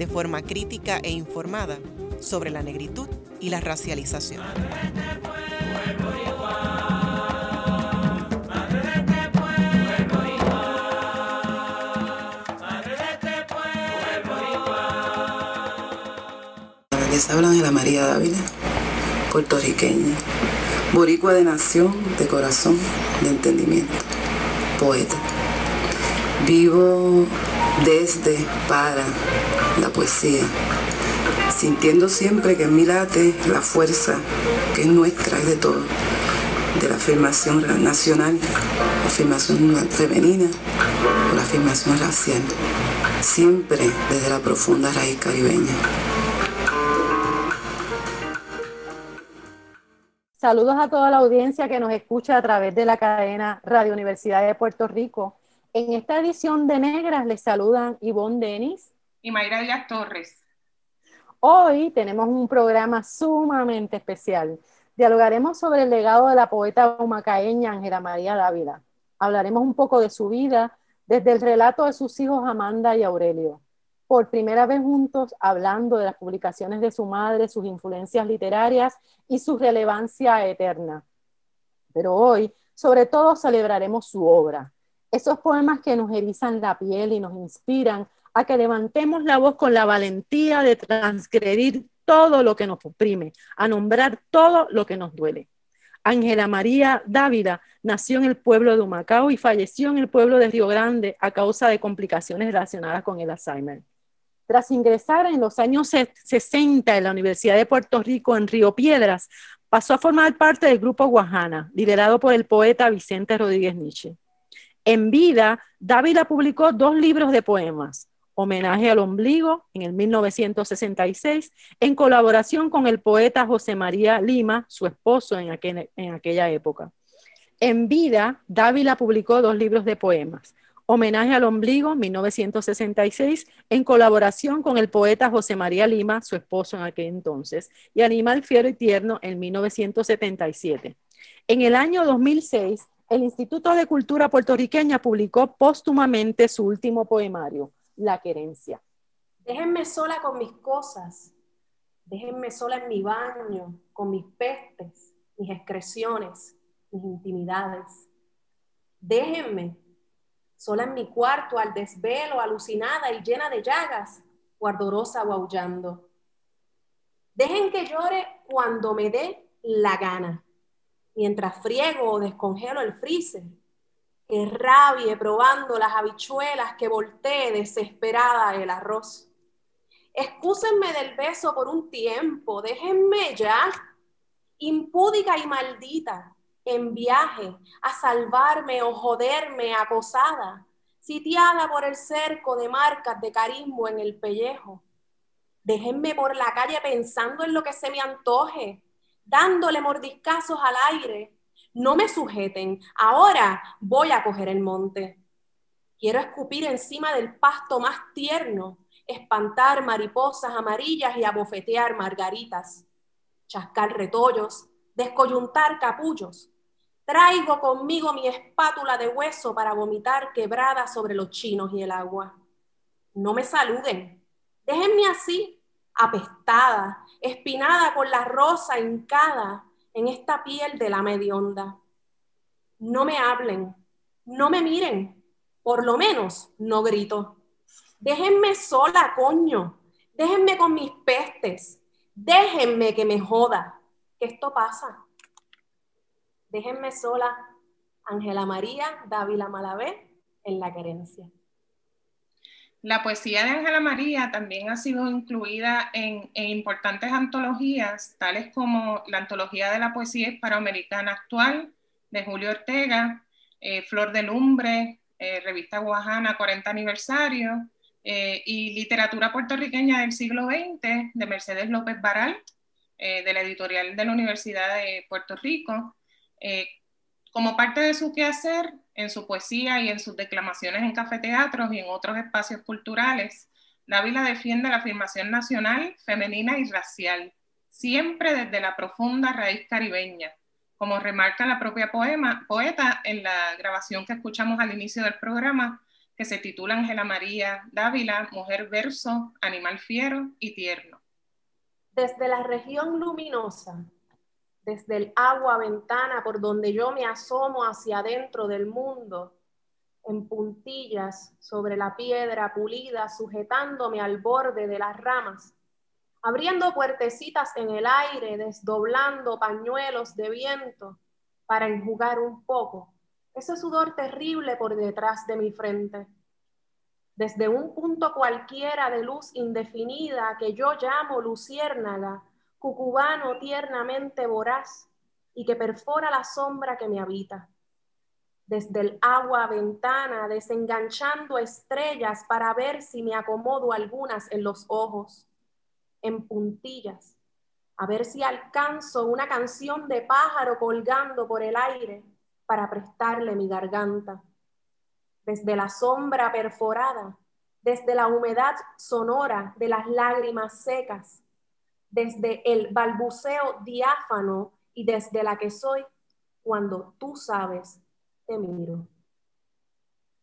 de forma crítica e informada sobre la negritud y la racialización. Les habla la María Dávila, puertorriqueña, boricua de nación, de corazón, de entendimiento, poeta. Vivo desde, para la poesía, sintiendo siempre que en mí late la fuerza que es nuestra y de todo, de la afirmación nacional, la afirmación femenina o la afirmación racial, siempre desde la profunda raíz caribeña. Saludos a toda la audiencia que nos escucha a través de la cadena Radio Universidad de Puerto Rico. En esta edición de Negras les saludan Ivonne Denis y Mayra Díaz Torres. Hoy tenemos un programa sumamente especial. Dialogaremos sobre el legado de la poeta humacaeña Ángela María Dávila. Hablaremos un poco de su vida desde el relato de sus hijos Amanda y Aurelio por primera vez juntos hablando de las publicaciones de su madre, sus influencias literarias y su relevancia eterna. Pero hoy, sobre todo, celebraremos su obra, esos poemas que nos erizan la piel y nos inspiran a que levantemos la voz con la valentía de transgredir todo lo que nos oprime, a nombrar todo lo que nos duele. Ángela María Dávila nació en el pueblo de Humacao y falleció en el pueblo de Río Grande a causa de complicaciones relacionadas con el Alzheimer. Tras ingresar en los años 60 en la Universidad de Puerto Rico en Río Piedras, pasó a formar parte del grupo Guajana, liderado por el poeta Vicente Rodríguez Nietzsche. En vida, Dávila publicó dos libros de poemas, Homenaje al Ombligo en el 1966, en colaboración con el poeta José María Lima, su esposo en, aquella época. En vida, Dávila publicó dos libros de poemas, Homenaje al Ombligo, 1966, en colaboración con el poeta José María Lima, su esposo en aquel entonces, y Animal Fiero y Tierno en 1977. En el año 2006, el Instituto de Cultura Puertorriqueña publicó póstumamente su último poemario, La Querencia. Déjenme sola con mis cosas, déjenme sola en mi baño, con mis pestes, mis excreciones, mis intimidades. Déjenme sola en mi cuarto, al desvelo, alucinada y llena de llagas, o ardorosa o aullando. Dejen que llore cuando me dé la gana, mientras friego o descongelo el freezer, que rabie probando las habichuelas, que voltee desesperada el arroz. Excúsenme del beso por un tiempo, déjenme ya, impúdica y maldita, en viaje a salvarme o joderme acosada, sitiada por el cerco de marcas de carismo en el pellejo. Déjenme por la calle pensando en lo que se me antoje, dándole mordiscazos al aire. No me sujeten, ahora voy a coger el monte. Quiero escupir encima del pasto más tierno, espantar mariposas amarillas y abofetear margaritas, chascar retollos, descoyuntar capullos, Traigo conmigo mi espátula de hueso para vomitar quebrada sobre los chinos y el agua. No me saluden. Déjenme así, apestada, espinada con la rosa hincada en esta piel de la medionda. No me hablen, no me miren, por lo menos no grito. Déjenme sola, coño. Déjenme con mis pestes. Déjenme que me joda. Que esto pasa. Déjenme sola, Ángela María Dávila Malavé, en La Querencia. La poesía de Ángela María también ha sido incluida en, importantes antologías, tales como la Antología de la Poesía Hispanoamericana Actual de Julio Ortega, eh, Flor de Lumbre, eh, Revista Guajana 40 Aniversario, eh, y literatura puertorriqueña del siglo XX de Mercedes López Baral, eh, de la editorial de la Universidad de Puerto Rico. Como parte de su quehacer, en su poesía y en sus declamaciones en cafeteatros y en otros espacios culturales, Dávila defiende la afirmación nacional, femenina y racial, siempre desde la profunda raíz caribeña, como remarca la propia poeta en la grabación que escuchamos al inicio del programa, que se titula Ángela María Dávila, Mujer Verso, Animal Fiero y Tierno. Desde la región luminosa, desde el agua ventana por donde yo me asomo hacia adentro del mundo, en puntillas sobre la piedra pulida, sujetándome al borde de las ramas, abriendo puertecitas en el aire, desdoblando pañuelos de viento para enjugar un poco ese sudor terrible por detrás de mi frente. Desde un punto cualquiera de luz indefinida que yo llamo luciérnaga, cucubano tiernamente voraz y que perfora la sombra que me habita. Desde el agua ventana, desenganchando estrellas para ver si me acomodo algunas en los ojos, en puntillas, a ver si alcanzo una canción de pájaro colgando por el aire para prestarle mi garganta. Desde la sombra perforada, desde la humedad sonora de las lágrimas secas, desde el balbuceo diáfano y desde la que soy cuando tú sabes, te miro.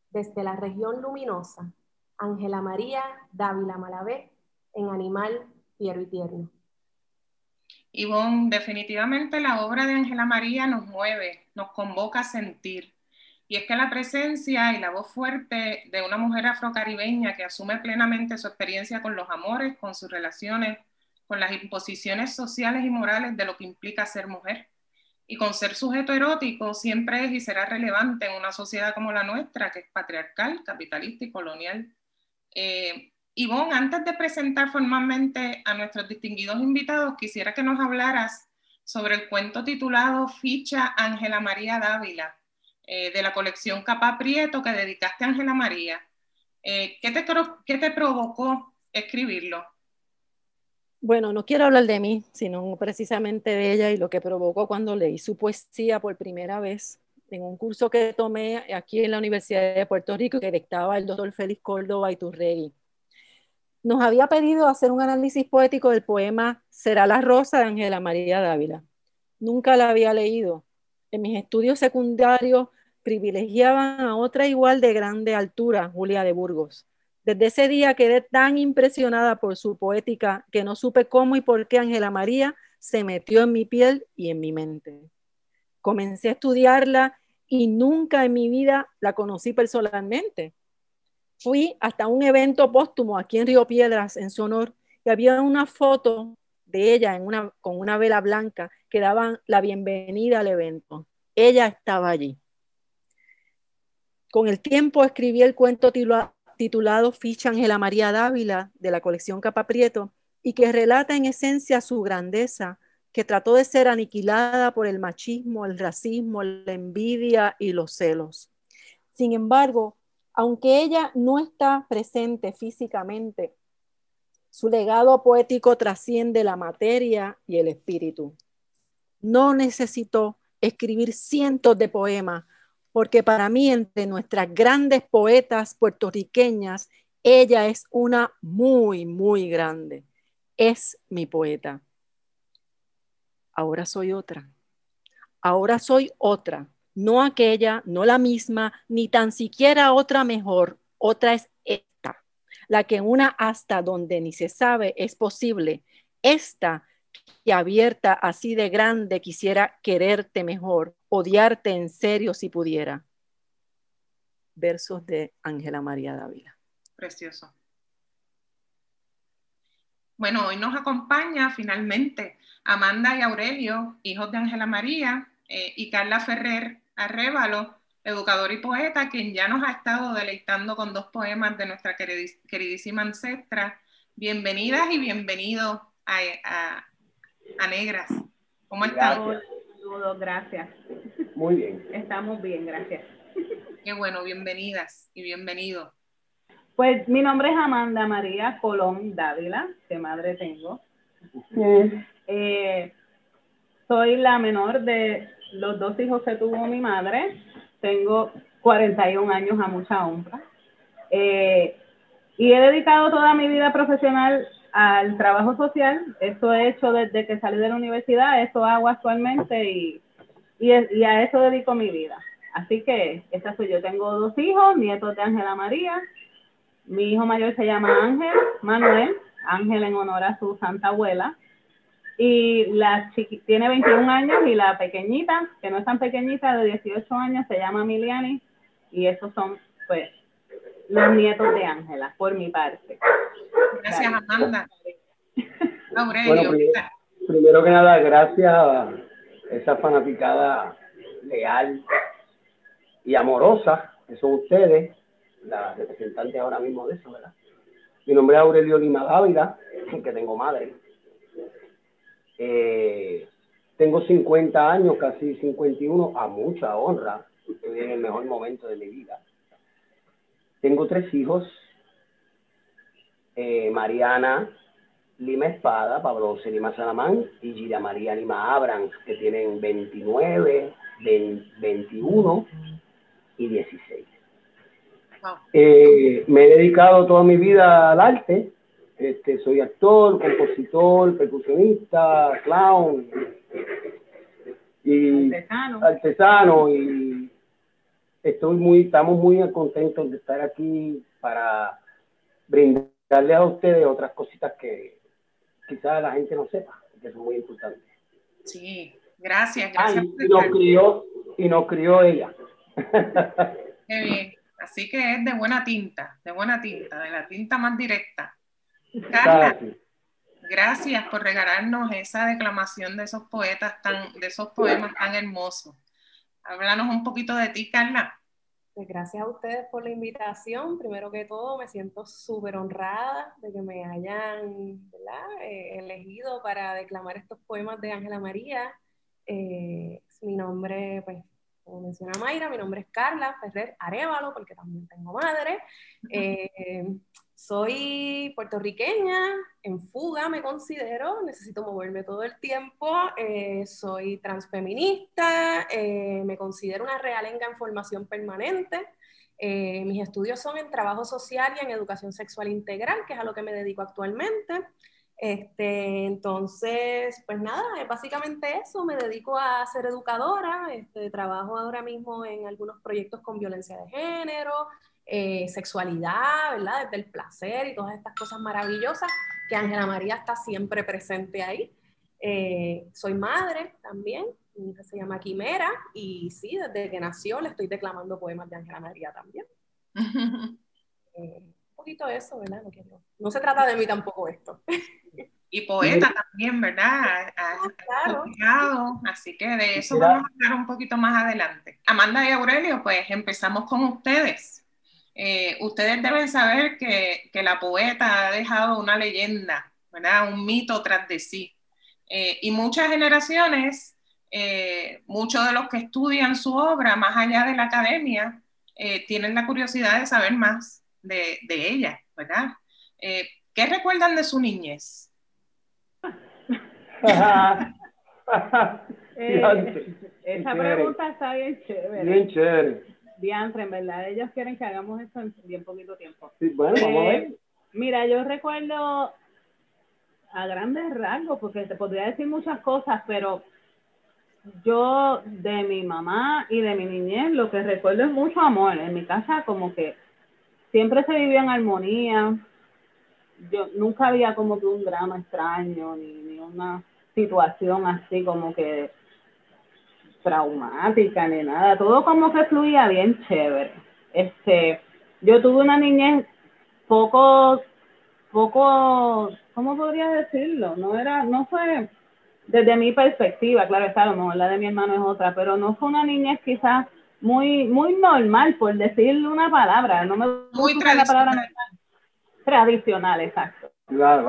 Desde la región luminosa, Ángela María Dávila Malavé, en Animal Fiero y Tierno. Ivonne, definitivamente la obra de Ángela María nos mueve, nos convoca a sentir. Y es que la presencia y la voz fuerte de una mujer afrocaribeña que asume plenamente su experiencia con los amores, con sus relaciones, con las imposiciones sociales y morales de lo que implica ser mujer. Y con ser sujeto erótico siempre es y será relevante en una sociedad como la nuestra, que es patriarcal, capitalista y colonial. Eh, Ivonne, antes de presentar formalmente a nuestros distinguidos invitados, quisiera que nos hablaras sobre el cuento titulado Ficha Ángela María Dávila, eh, de la colección Capa Prieto que dedicaste a Ángela María. Eh, ¿qué, te, ¿Qué te provocó escribirlo? Bueno, no quiero hablar de mí, sino precisamente de ella y lo que provocó cuando leí su poesía por primera vez en un curso que tomé aquí en la Universidad de Puerto Rico que dictaba el doctor Félix Córdoba Iturregui nos había pedido hacer un análisis poético del poema Será la rosa de Ángela María Dávila. Nunca la había leído. En mis estudios secundarios privilegiaban a otra igual de grande altura, Julia de Burgos. Desde ese día quedé tan impresionada por su poética que no supe cómo y por qué Ángela María se metió en mi piel y en mi mente. Comencé a estudiarla y nunca en mi vida la conocí personalmente fui hasta un evento póstumo aquí en Río Piedras, en su honor, y había una foto de ella con una vela blanca que daban la bienvenida al evento. Ella estaba allí. Con el tiempo escribí el cuento titulado Ficha Ángela María Dávila de la colección Capa Prieto y que relata en esencia su grandeza, que trató de ser aniquilada por el machismo, el racismo, la envidia y los celos. Sin embargo, aunque ella no está presente físicamente, su legado poético trasciende la materia y el espíritu. No necesito escribir cientos de poemas, porque para mí, entre nuestras grandes poetas puertorriqueñas, ella es una muy, muy grande. Es mi poeta. Ahora soy otra. Ahora soy otra no aquella, no la misma, ni tan siquiera otra mejor, otra es esta, la que una hasta donde ni se sabe es posible, esta que abierta así de grande quisiera quererte mejor, odiarte en serio si pudiera. Versos de Ángela María Dávila. Precioso. Bueno, hoy nos acompaña finalmente Amanda y Aurelio, hijos de Ángela María, eh, y Carla Ferrer, Arrévalo, educador y poeta, quien ya nos ha estado deleitando con dos poemas de nuestra queridísima ancestra. Bienvenidas y bienvenidos a, Negras. ¿Cómo están? Saludos, gracias. Muy bien. Estamos bien, gracias. Qué bueno, bienvenidas y bienvenidos. Pues mi nombre es Amanda María Colón Dávila, qué madre tengo. Eh, soy la menor de los dos hijos que tuvo mi madre. Tengo 41 años a mucha honra. Eh, y he dedicado toda mi vida profesional al trabajo social. Eso he hecho desde que salí de la universidad, eso hago actualmente y, y, y a eso dedico mi vida. Así que esa soy yo. Tengo dos hijos, nietos de Ángela María. Mi hijo mayor se llama Ángel Manuel, Ángel en honor a su santa abuela. Y la chiqui tiene 21 años y la pequeñita, que no es tan pequeñita, de 18 años, se llama Miliani. Y esos son, pues, los nietos de Ángela, por mi parte. Gracias, Amanda. Aurelio. Bueno, primero, que nada, gracias a esa fanaticada leal y amorosa que son ustedes, las representantes ahora mismo de eso, ¿verdad? Mi nombre es Aurelio Lima Dávila, que tengo madre. Eh, tengo 50 años, casi 51, a mucha honra. Estoy en el mejor momento de mi vida. Tengo tres hijos. Eh, Mariana Lima Espada, Pablo Lima Salamán y Gira María Lima Abrams, que tienen 29, 21 y 16. Eh, me he dedicado toda mi vida al arte. Este, soy actor, compositor, percusionista, clown y artesano. artesano y estoy muy, estamos muy contentos de estar aquí para brindarle a ustedes otras cositas que quizás la gente no sepa, que son muy importantes. Sí, gracias, gracias. y, nos crió, y nos crió ella. Qué bien. Así que es de buena tinta, de buena tinta, de la tinta más directa. Carla, gracias por regalarnos esa declamación de esos poetas tan, de esos poemas tan hermosos. Háblanos un poquito de ti, Carla. Pues gracias a ustedes por la invitación. Primero que todo, me siento súper honrada de que me hayan eh, elegido para declamar estos poemas de Ángela María. Eh, mi nombre, pues, como menciona Mayra, mi nombre es Carla Ferrer Arevalo, porque también tengo madre. Eh, soy puertorriqueña, en fuga me considero, necesito moverme todo el tiempo, eh, soy transfeminista, eh, me considero una realenga en formación permanente. mis estudios son en trabajo social y en educación sexual integral, que es a lo que me dedico actualmente. Este, entonces, pues nada, básicamente eso, me dedico a ser educadora, este, trabajo ahora mismo en algunos proyectos con violencia de género, eh, sexualidad, ¿verdad? Desde el placer y todas estas cosas maravillosas que Ángela María está siempre presente ahí. Eh, soy madre también, mi hija se llama Quimera y sí, desde que nació le estoy declamando poemas de Ángela María también. Eh, un poquito eso, ¿verdad? No, no se trata de mí tampoco esto. y poeta también, ¿verdad? claro. así que de eso vamos a hablar un poquito más adelante. Amanda y Aurelio, pues empezamos con ustedes. Eh, ustedes deben saber que, que, la poeta ha dejado una leyenda, ¿verdad? Un mito tras de sí. Eh, y muchas generaciones, eh, muchos de los que estudian su obra más allá de la academia, tienen la curiosidad de saber más de, de ella, ¿verdad? ¿Qué recuerdan de su niñez? Eh, esa pregunta está bien chévere. Bien chévere. Diantre, en verdad, ellos quieren que hagamos esto en bien poquito tiempo. bueno, vamos a ver. Eh, mira, yo recuerdo a grandes rasgos, porque te podría decir muchas cosas, pero yo de mi mamá y de mi niñez lo que recuerdo es mucho amor. En mi casa como que siempre se vivía en armonía, yo nunca había como que un drama extraño ni, ni una situación así como que traumática ni nada, todo como que fluía bien chévere. Este, yo tuve una niñez poco, poco, ¿cómo podría decirlo? No era, no fue desde mi perspectiva, claro está, a lo mejor la de mi hermano es otra, pero no fue una niñez quizás muy, muy normal, por decirle una palabra, no me muy la palabra normal tradicional, exacto.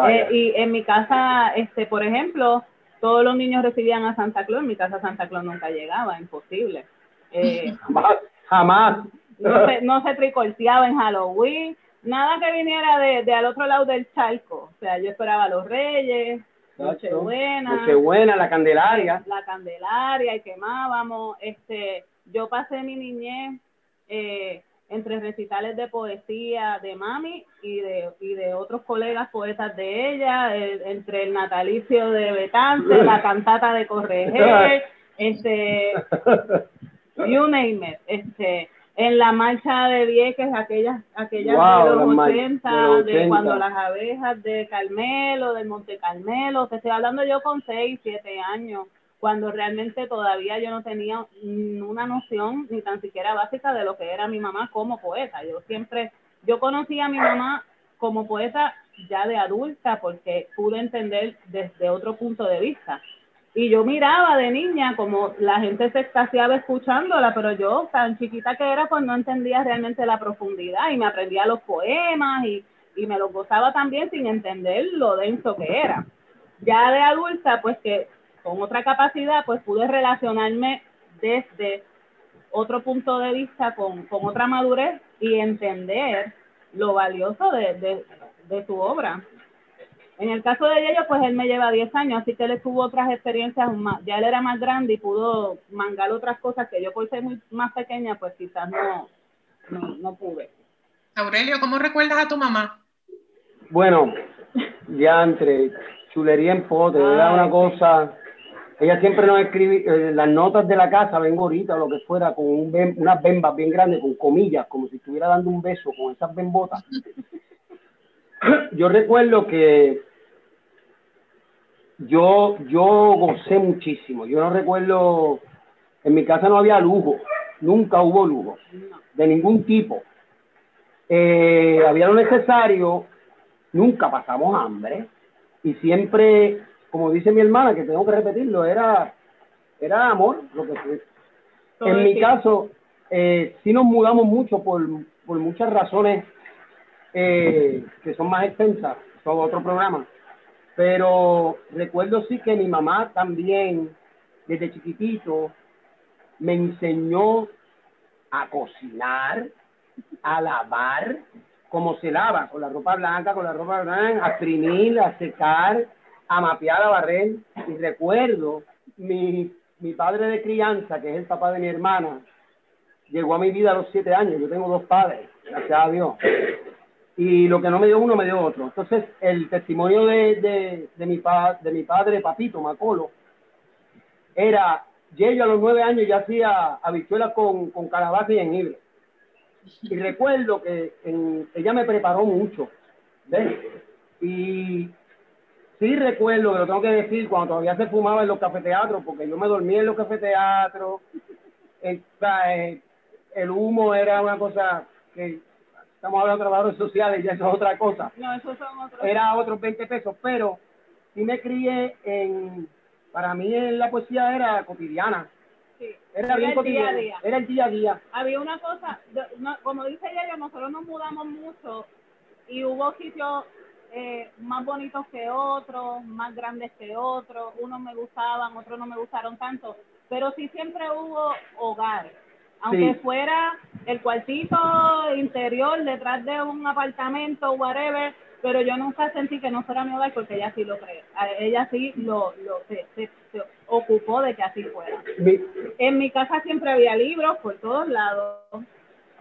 Eh, y en mi casa, este, por ejemplo, todos los niños recibían a Santa Claus, en mi casa Santa Claus nunca llegaba, imposible. Eh, jamás, jamás. No se, no se tricorteaba en Halloween, nada que viniera de, de, al otro lado del charco. O sea, yo esperaba los reyes, Nochebuena. Nochebuena, la Candelaria. La Candelaria y quemábamos. Este, yo pasé mi niñez eh, entre recitales de poesía de mami y de, y de otros colegas poetas de ella, entre el natalicio de Betance, la cantata de Correger, este, you name it, este, en la marcha de Vieques, aquellas, aquellas de, los 80, de, cuando las abejas de Carmelo, del Monte Carmelo, te estoy hablando yo con 6, 7 años, cuando realmente todavía yo no tenía una noción ni tan siquiera básica de lo que era mi mamá como poeta. Yo siempre, yo conocí a mi mamá como poeta ya de adulta porque pude entender desde otro punto de vista. Y yo miraba de niña como la gente se extasiaba escuchándola, pero yo tan chiquita que era pues no entendía realmente la profundidad y me aprendía los poemas y, y me los gozaba también sin entender lo denso que era. Ya de adulta pues que con otra capacidad, pues pude relacionarme desde otro punto de vista, con, con otra madurez y entender lo valioso de, de, de, su obra. En el caso de ellos, pues él me lleva 10 años, así que él tuvo otras experiencias, más, ya él era más grande y pudo mangar otras cosas que yo por ser muy más pequeña, pues quizás no, no, no pude. Aurelio, ¿cómo recuerdas a tu mamá? Bueno, ya entre chulería en pote, era una cosa ella siempre nos escribe eh, las notas de la casa, vengo ahorita o lo que fuera, con un unas bembas bien grandes, con comillas, como si estuviera dando un beso con esas bembotas. Yo recuerdo que yo, yo gocé muchísimo. Yo no recuerdo, en mi casa no había lujo, nunca hubo lujo, de ningún tipo. Eh, había lo necesario, nunca pasamos hambre y siempre como dice mi hermana, que tengo que repetirlo, era, era amor lo que fue. En mi caso, eh, sí nos mudamos mucho por, por muchas razones eh, que son más extensas, son otro programa. Pero recuerdo sí que mi mamá también, desde chiquitito, me enseñó a cocinar, a lavar, como se lava, con la ropa blanca, con la ropa blanca, a exprimir, a secar, a mapear, a barrer. Y recuerdo, mi, mi padre de crianza, que es el papá de mi hermana, llegó a mi vida a los siete años. Yo tengo dos padres, gracias a Dios. Y lo que no me dio uno, me dio otro. Entonces, el testimonio de, de, de, mi, pa, de mi padre, Papito Macolo, era, yo a los nueve años ya hacía habichuelas con, con calabaza y jengibre. Y recuerdo que ella me preparó mucho. ¿ves? Y Sí recuerdo, que lo tengo que decir, cuando todavía se fumaba en los cafeteatros, porque yo me dormía en los cafeteatros, el, eh, el humo era una cosa que estamos hablando de trabajadores sociales, ya eso es otra cosa. No, eso son otros. Era otros 20 pesos, pero sí me crié en, para mí la poesía era cotidiana. Sí. Era bien cotidiana. Era el día a día. Había una cosa, como dice ella, nosotros nos mudamos mucho y hubo sitios eh, más bonitos que otros, más grandes que otros, unos me gustaban, otros no me gustaron tanto, pero sí siempre hubo hogar, aunque fuera el cuartito interior detrás de un apartamento, whatever, pero yo nunca sentí que no fuera mi hogar porque ella sí lo cree, ella sí lo, lo se, se, ocupó de que así fuera. En mi casa siempre había libros por todos lados, o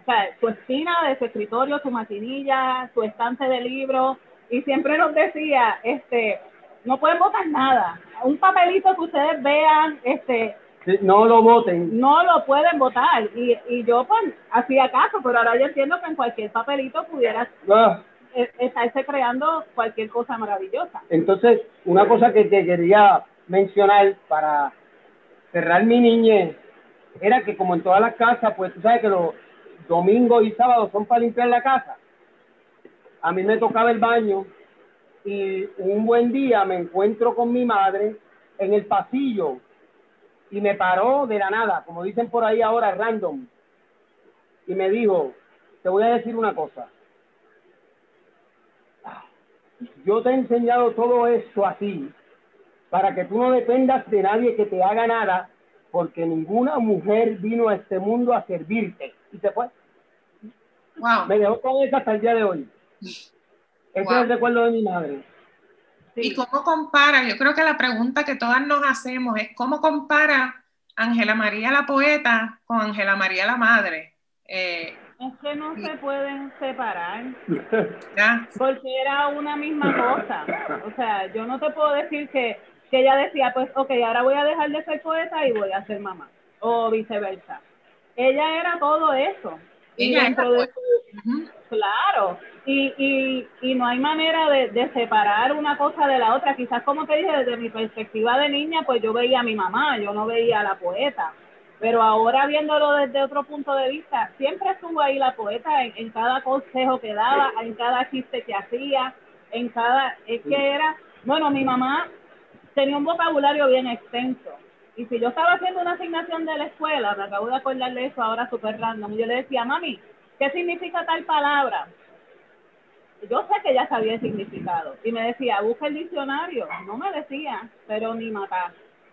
sea, su esquina de su escritorio, su maquinilla, su estante de libros, y siempre nos decía, este, no pueden votar nada. Un papelito que ustedes vean, este, no lo voten. No lo pueden votar. Y, y yo pues hacía caso, pero ahora yo entiendo que en cualquier papelito pudiera ah. E, estarse creando cualquier cosa maravillosa. Entonces, una cosa que te quería mencionar para cerrar mi niñez era que como en todas las casas, pues tú sabes que los domingos y sábados son para limpiar la casa a mí me tocaba el baño y un buen día me encuentro con mi madre en el pasillo y me paró de la nada, como dicen por ahí ahora, random, y me dijo, te voy a decir una cosa. Yo te he enseñado todo esto así para que tú no dependas de nadie que te haga nada, porque ninguna mujer vino a este mundo a servirte. Y se fue. Me dejó con eso hasta el día de hoy. Ese es el recuerdo de mi madre. ¿Y cómo compara? Yo creo que la pregunta que todas nos hacemos es cómo compara Ángela María la poeta con Ángela María la madre. Eh, es que no se pueden separar. Porque era una misma cosa. O sea, yo no te puedo decir que, que ella decía, pues, ok, ahora voy a dejar de ser poeta y voy a ser mamá. O viceversa. Ella era todo eso. Y dentro de Claro, y, y, y no hay manera de, de, separar una cosa de la otra. Quizás, como te dije, desde mi perspectiva de niña, pues yo veía a mi mamá, yo no veía a la poeta. Pero ahora viéndolo desde otro punto de vista, siempre estuvo ahí la poeta en, en cada consejo que daba, en cada chiste que hacía, en cada... Es que era... Bueno, mi mamá tenía un vocabulario bien extenso. Y si yo estaba haciendo una asignación de la escuela, me acabo de acordar de eso ahora súper random, yo le decía, mami, ¿qué significa tal palabra? Yo sé que ella sabía el significado. Y me decía, busca el diccionario. No me decía, pero ni matar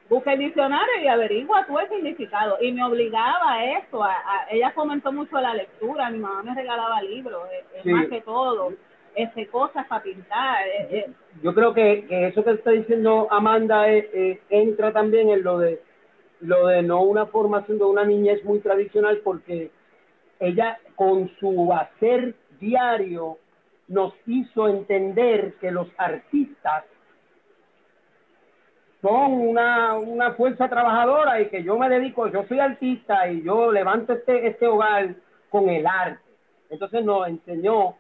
busca el diccionario y averigua tú el significado. Y me obligaba a eso. A, ella comentó mucho la lectura, mi mamá me regalaba libros, es, más que todo. Este, cosas para pintar. Eh, eh. Yo creo que, eso que está diciendo Amanda eh, entra también en lo de lo de no una formación de una niñez muy tradicional porque ella con su hacer diario nos hizo entender que los artistas son una, una fuerza trabajadora y que yo me dedico, yo soy artista y yo levanto este, este hogar con el arte. Entonces nos enseñó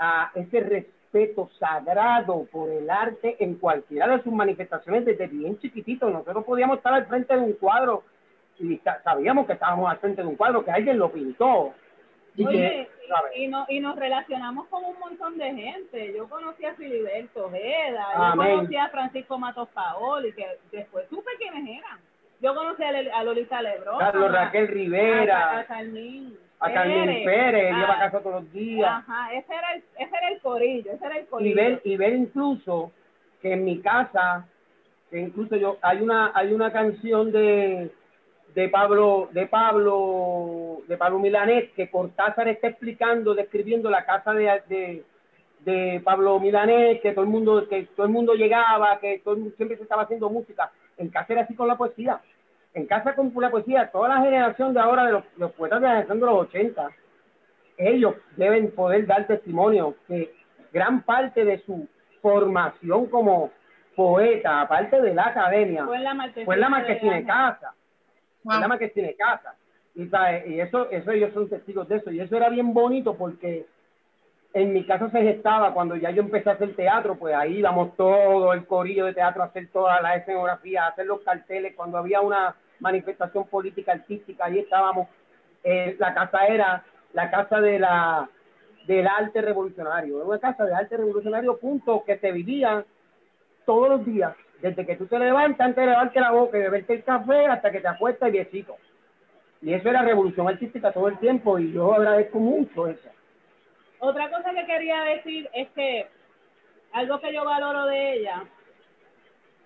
a ese respeto sagrado por el arte en cualquiera de sus manifestaciones desde bien chiquitito. Nosotros podíamos estar al frente de un cuadro y sabíamos que estábamos al frente de un cuadro, que alguien lo pintó. Y, y, no, y nos relacionamos con un montón de gente. Yo conocí a Filiberto Ojeda, yo conocí a Francisco Matos Paoli, que después supe quiénes eran. Yo conocí a, Lolita Lebrón, Carlos Raquel Rivera, a, Carmín. A Carmín Pérez, iba a casa todos los días. Ajá, ese era el, ese era el corillo, ese era el corillo. Y ver, y ver incluso que en mi casa, que incluso yo, hay una, hay una canción de, de Pablo, de Pablo, de Pablo Milanés, que Cortázar está explicando, describiendo la casa de, de, Pablo Milanés, que todo el mundo, que todo el mundo llegaba, que todo siempre se estaba haciendo música. En casa era así con la poesía. En casa con la poesía, toda la generación de ahora de los, los poetas de la generación de los 80, ellos deben poder dar testimonio que gran parte de su formación como poeta, aparte de la academia, fue en la marquesina, de casa Wow. Que tiene casa. Y, y eso, eso ellos son testigos de eso. Y eso era bien bonito porque en mi caso se gestaba cuando ya yo empecé a hacer teatro, pues ahí íbamos todo el corillo de teatro a hacer toda la escenografía, a hacer los carteles. Cuando había una manifestación política artística, ahí estábamos. Eh, la casa era la casa de la del arte revolucionario, una casa de arte revolucionario, punto, que se vivía todos los días desde que tú te levantas, antes de levantarte la boca y beberte el café hasta que te acuestas y viejito. Y eso era revolución artística todo el tiempo y yo agradezco mucho eso. Otra cosa que quería decir es que algo que yo valoro de ella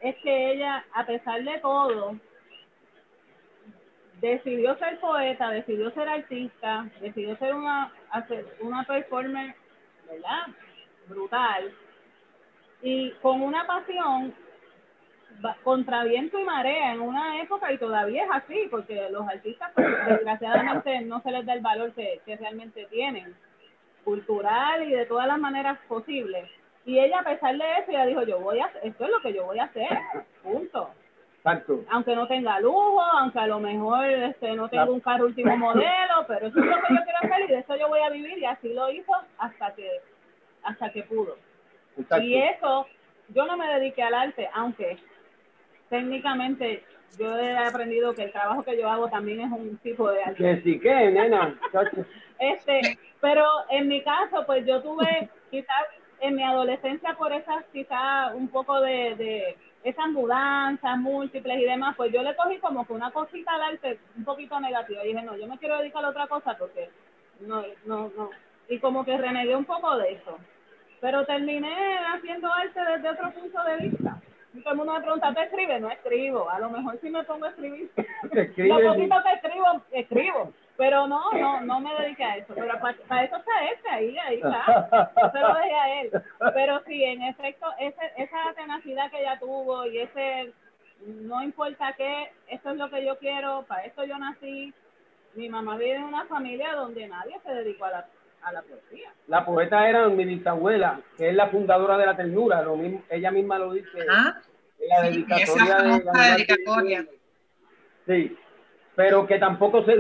es que ella, a pesar de todo, decidió ser poeta, decidió ser artista, decidió ser una, hacer una performer. Brutal. Y con una pasión contra viento y marea en una época y todavía es así, porque los artistas pues, desgraciadamente no se les da el valor que, realmente tienen, cultural y de todas las maneras posibles. Y ella a pesar de eso, ella dijo, yo voy a, esto es lo que yo voy a hacer, punto. Aunque no tenga lujo, aunque a lo mejor este, no tenga un carro último modelo, pero eso es lo que yo quiero hacer y de eso yo voy a vivir y así lo hizo hasta que, hasta que pudo. Y eso, yo no me dediqué al arte, aunque técnicamente yo he aprendido que el trabajo que yo hago también es un tipo de arte. Que sí, que, nena. este, pero en mi caso, pues yo tuve quizás en mi adolescencia por esas quizás un poco de, de esas mudanzas múltiples y demás, pues yo le cogí como que una cosita al arte un poquito negativa. Y dije, no, yo me quiero dedicar a otra cosa porque no, no, no. Y como que renegué un poco de eso. Pero terminé haciendo arte desde otro punto de vista todo el mundo me pregunta, ¿te escribes? No escribo. A lo mejor si me pongo a escribir. Lo poquito que escribo, escribo. Pero no, no, no me dediqué a eso. Pero para, eso está ese, ahí, ahí está. Yo se lo dejé a él. Pero sí, en efecto, ese, esa tenacidad que ella tuvo y ese, no importa qué, esto es lo que yo quiero, para esto yo nací. Mi mamá vive en una familia donde nadie se dedicó a la, a la poesía. La poeta era mi bisabuela, que es la fundadora de la ternura, lo mismo, ella misma lo dice. Ah, la dedicatoria de la dedicatoria. Sí, pero que tampoco se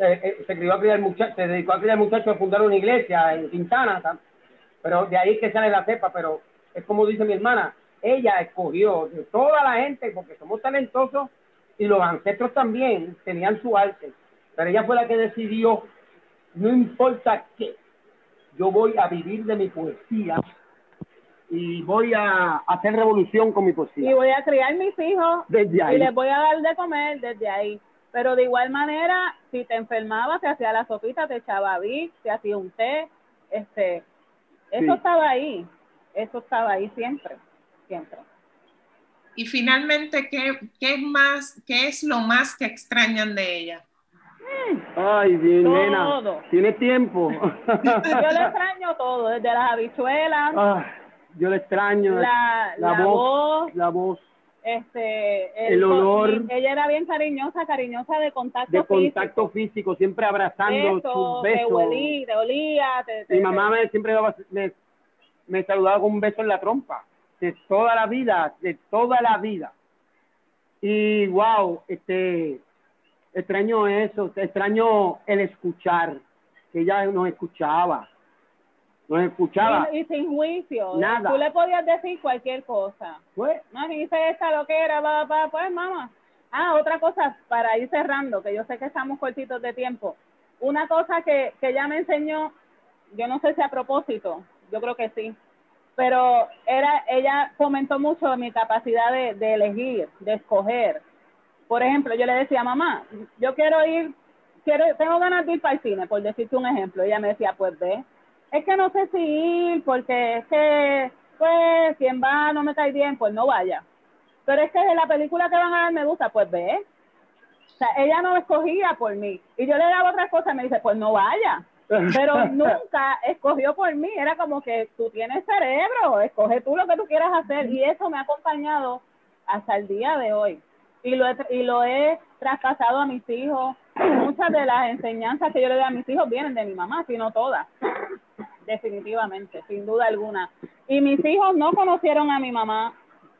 eh, eh, se, crió a criar muchachos, se dedicó a criar muchachos a fundar una iglesia en Quintana, pero de ahí que sale la cepa, pero es como dice mi hermana, ella escogió de toda la gente, porque somos talentosos y los ancestros también tenían su arte, pero ella fue la que decidió, no importa qué, yo voy a vivir de mi poesía y voy a hacer revolución con mi poesía. Y voy a criar mis hijos desde ahí. y les voy a dar de comer desde ahí. Pero de igual manera, si te enfermabas, te hacía la sopita, te echaba Vic, te hacía un té, este, eso estaba ahí, eso estaba ahí siempre, siempre. Y finalmente, ¿qué, qué es más, qué es lo más que extrañan de ella? Ay, bien, nena. ¿Tiene tiempo? yo le extraño todo, desde las habichuelas. Ah, yo le extraño. La, voz, La voz este el, olor ella era bien cariñosa cariñosa de contacto de contacto físico, siempre abrazando sus besos te, olía mi mamá me, siempre me, me saludaba con un beso en la trompa de toda la vida de toda la vida y wow este extraño eso extraño el escuchar que ella nos escuchaba nos escuchaba. Y, sin juicio. Nada. Tú le podías decir cualquier cosa. Pues. Mami, dice esta lo que era, va, va, pues mamá. Ah, otra cosa para ir cerrando, que yo sé que estamos cortitos de tiempo. Una cosa que, que ella me enseñó, yo no sé si a propósito, yo creo que sí, pero era, ella comentó mucho mi capacidad de, de elegir, de escoger. Por ejemplo, yo le decía, mamá, yo quiero ir, quiero, tengo ganas de ir para el cine, por decirte un ejemplo. Ella me decía, pues ve, es que no sé si ir, porque es que, pues, quien va no me cae bien, pues no vaya. Pero es que de la película que van a ver me gusta, pues ve. O sea, ella no escogía por mí. Y yo le daba otra cosa y me dice, pues no vaya. Pero nunca escogió por mí. Era como que tú tienes cerebro, escoge tú lo que tú quieras hacer. Y eso me ha acompañado hasta el día de hoy. Y lo he, y lo he traspasado a mis hijos. Muchas de las enseñanzas que yo le doy a mis hijos vienen de mi mamá, sino todas definitivamente, sin duda alguna. Y mis hijos no conocieron a mi mamá.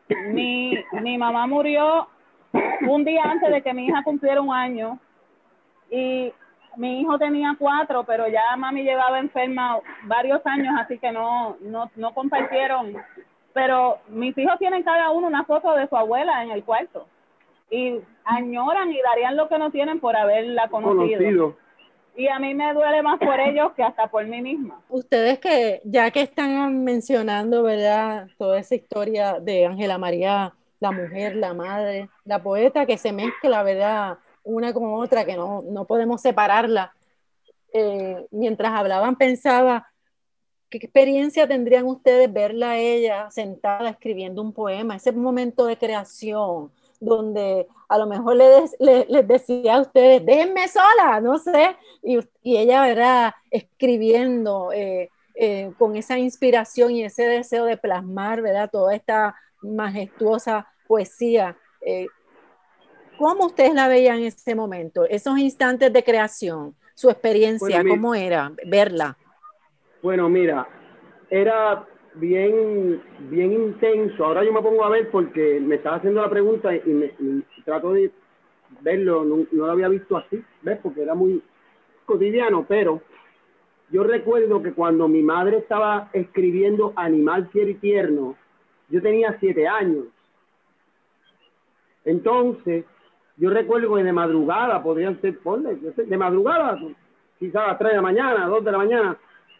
Mi, mi mamá murió un día antes de que mi hija cumpliera un año y mi hijo tenía cuatro, pero ya mami llevaba enferma varios años, así que no, no, no compartieron. Pero mis hijos tienen cada uno una foto de su abuela en el cuarto y añoran y darían lo que no tienen por haberla conocido y a mí me duele más por ellos que hasta por mí misma. Ustedes que ya que están mencionando, ¿verdad? Toda esa historia de Ángela María, la mujer, la madre, la poeta que se mezcla, ¿verdad? Una con otra, que no, no podemos separarla. Eh, mientras hablaban pensaba, ¿qué experiencia tendrían ustedes verla a ella sentada escribiendo un poema? Ese momento de creación, donde a lo mejor les, decía a ustedes, déjenme sola, no sé, y, ella era escribiendo eh, eh, con esa inspiración y ese deseo de plasmar, ¿verdad? Toda esta majestuosa poesía. Eh, ¿Cómo ustedes la veían en ese momento? Esos instantes de creación, su experiencia, ¿cómo era verla? Bueno, mira, era bien, bien intenso. Ahora yo me pongo a ver porque me estaba haciendo la pregunta y, me, trato de verlo, no, lo había visto así, ¿ves? Porque era muy cotidiano, pero yo recuerdo que cuando mi madre estaba escribiendo Animal Fiero y Tierno, yo tenía siete años. Entonces, yo recuerdo que de madrugada, podrían ser, ponle, de madrugada, quizás a las 3 de la mañana, a 2 de la mañana,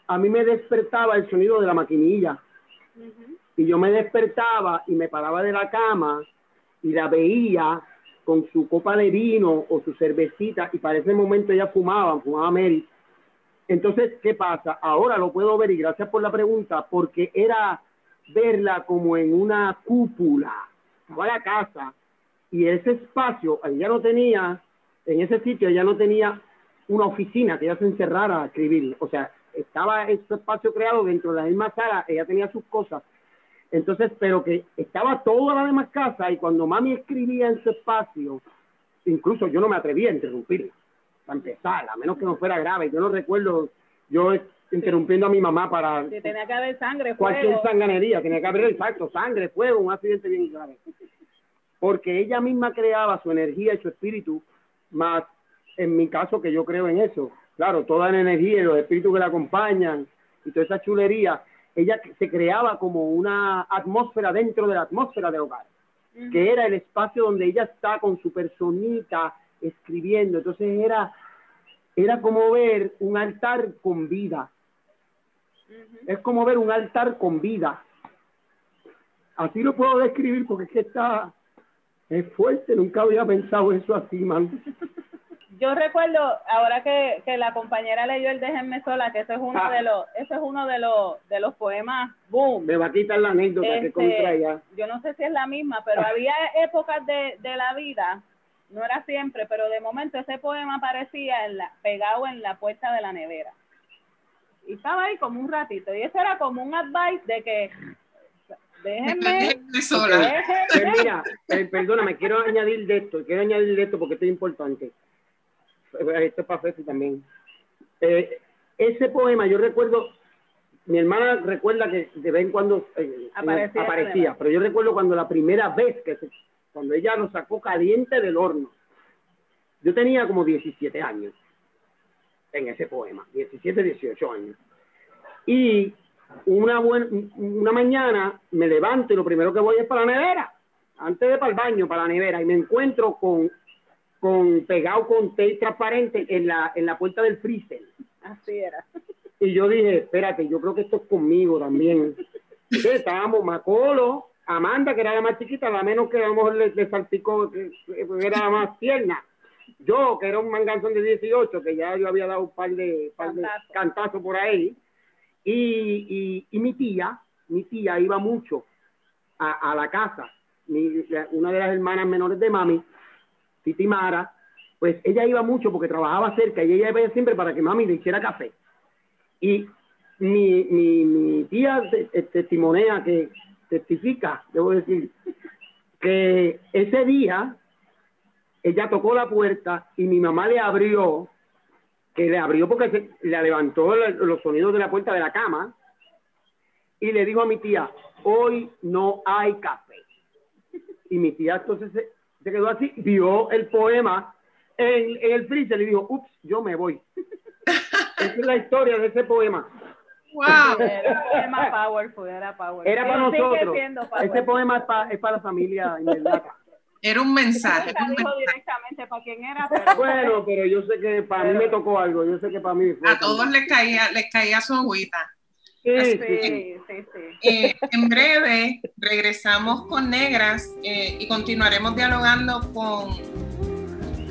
a mí me despertaba el sonido de la maquinilla. Y yo me despertaba y me paraba de la cama y la veía con su copa de vino o su cervecita y para ese momento ella fumaba, fumaba Mary. Entonces, ¿qué pasa? Ahora lo puedo ver y gracias por la pregunta, porque era verla como en una cúpula, estaba la casa y ese espacio, ella no tenía, en ese sitio ella no tenía una oficina que ella se encerrara a escribir. O sea, estaba en su espacio creado dentro de la misma sala, ella tenía sus cosas. Entonces, pero que estaba toda la demás casa y cuando mami escribía en su espacio, incluso yo no me atrevía a interrumpirla, para empezar, a menos que no fuera grave. Yo no recuerdo yo interrumpiendo a mi mamá para... tenía que haber sangre, fuego. Cualquier sanganería, tenía que haber, exacto, sangre, fuego, un accidente bien grave. Porque ella misma creaba su energía y su espíritu, más en mi caso que yo creo en eso. Claro, toda la energía y los espíritus que la acompañan y toda esa chulería, ella se creaba como una atmósfera dentro de la atmósfera del hogar, que era el espacio donde ella está con su personita escribiendo. Entonces era, era como ver un altar con vida. Es como ver un altar con vida. Así lo puedo describir porque es que está, es fuerte, nunca había pensado eso así, man. yo recuerdo ahora que, que, la compañera leyó el Déjenme sola, que ese es uno ah. de los, ese es uno de los de los poemas boom. Me va a quitar la anécdota que este, contra Yo no sé si es la misma, pero ah. había épocas de, de la vida, no era siempre, pero de momento ese poema aparecía en la, pegado en la puerta de la nevera. Y estaba ahí como un ratito. Y eso era como un advice de que déjenme sola. Pues mira, eh, perdóname, quiero añadir de esto, quiero añadir de esto porque esto es importante esto es para Fesi también. Eh, ese poema, yo recuerdo, mi hermana recuerda que de vez en cuando eh, aparecía, pero yo recuerdo cuando la primera vez que cuando ella lo sacó caliente del horno, yo tenía como 17 años en ese poema, 17, 18 años. Y una, buena, una mañana me levanto y lo primero que voy es para la nevera, antes de para el baño, para la nevera, y me encuentro con con pegado con tape transparente en la, en la puerta del freezer. Así era. Y yo dije, espérate, yo creo que esto es conmigo también. Entonces estábamos Macolo, Amanda, que era la más chiquita, la menos que a lo mejor le, le salpicó, que, era la más tierna. Yo, que era un manganzón de 18, que ya yo había dado un par de, par de cantazos por ahí. Y, y, y, mi tía, mi tía iba mucho a, a la casa. Mi, una de las hermanas menores de mami Titi Mara, pues ella iba mucho porque trabajaba cerca y ella iba siempre para que mami le hiciera café. Y mi, mi, mi tía testimonea que testifica, debo decir, que ese día ella tocó la puerta y mi mamá le abrió, que le abrió porque se, le levantó los sonidos de la puerta de la cama y le dijo a mi tía, hoy no hay café. Y mi tía entonces se quedó así, vio el poema en, el freezer y dijo, ups, yo me voy. Esa es la historia de ese poema. Wow. Era powerful, era powerful. Era para nosotros. Ese poema es para, es para la familia inmediata. Era un mensaje. Directamente para quién era, pero... Bueno, pero yo sé que para mí me tocó algo. Yo sé que para mí A todos les caía, les caía su agüita. Sí, sí, eh, en breve regresamos con Negras eh, y continuaremos dialogando con,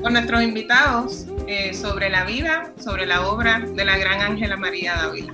con nuestros invitados eh, sobre la vida, sobre la obra de la gran Ángela María Dávila.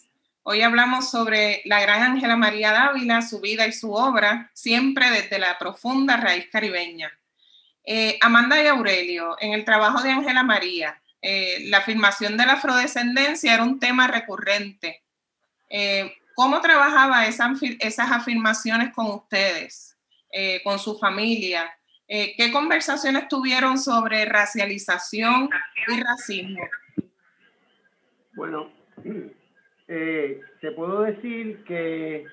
Hoy hablamos sobre la gran Ángela María Dávila, su vida y su obra, siempre desde la profunda raíz caribeña. Eh, Amanda y Aurelio, en el trabajo de Ángela María, eh, la afirmación de la afrodescendencia era un tema recurrente. Eh, ¿Cómo trabajaba esas afirmaciones con ustedes, con su familia? ¿Qué conversaciones tuvieron sobre racialización y racismo? Bueno, eh, te puedo decir que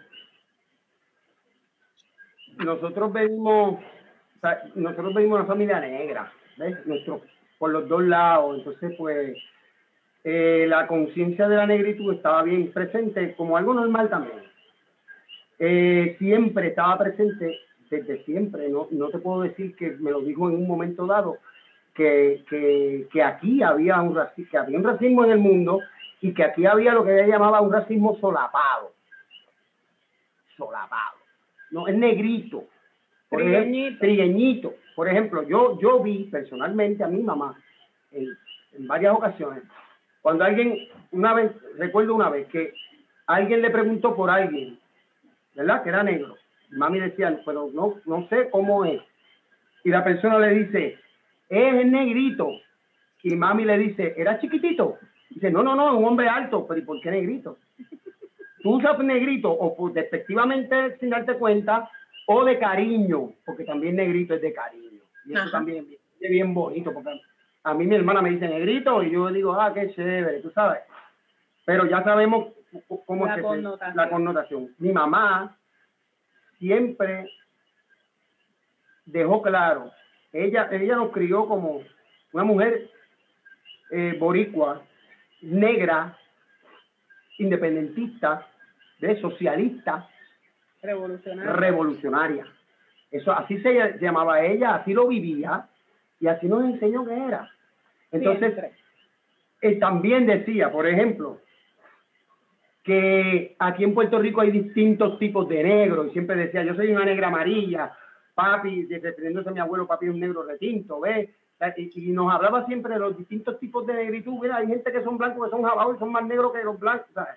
nosotros venimos, nosotros venimos una familia negra, ¿ves? Por los dos lados, entonces pues eh, la conciencia de la negritud estaba bien presente como algo normal también. Eh, siempre estaba presente, desde siempre, no, no te puedo decir que me lo dijo en un momento dado, que, que, aquí había un, racismo, había un racismo en el mundo y que aquí había lo que ella llamaba un racismo solapado. Solapado. No, es negrito. Por trigueñito. Por ejemplo, yo, yo vi personalmente a mi mamá en, en varias ocasiones, cuando alguien, una vez, recuerdo una vez que alguien le preguntó por alguien, ¿verdad? Que era negro. Mami decía, pero no, no sé cómo es. Y la persona le dice, es negrito. Y mami le dice, ¿era chiquitito? Dice, no, no, no, un hombre alto, pero ¿y por qué negrito? Tú usas negrito o pues, despectivamente sin darte cuenta, o de cariño, porque también negrito es de cariño. Y eso también es bien bonito, porque a mí mi hermana me dice negrito y yo digo, ah, qué chévere, tú sabes. Pero ya sabemos cómo la es connotación. la connotación. Mi mamá siempre dejó claro, ella, ella nos crió como una mujer eh, boricua, negra, independentista, de socialista, revolucionaria. revolucionaria. Eso así se llamaba ella, así lo vivía y así nos enseñó que era. Entonces, él también decía, por ejemplo, que aquí en Puerto Rico hay distintos tipos de negros y siempre decía, yo soy una negra amarilla, papi, refiriéndose a mi abuelo, papi es un negro retinto, ¿ves? Y, nos hablaba siempre de los distintos tipos de negritud, ¿verdad? Hay gente que son blancos, que son jabados y son más negros que los blancos, ¿sabes?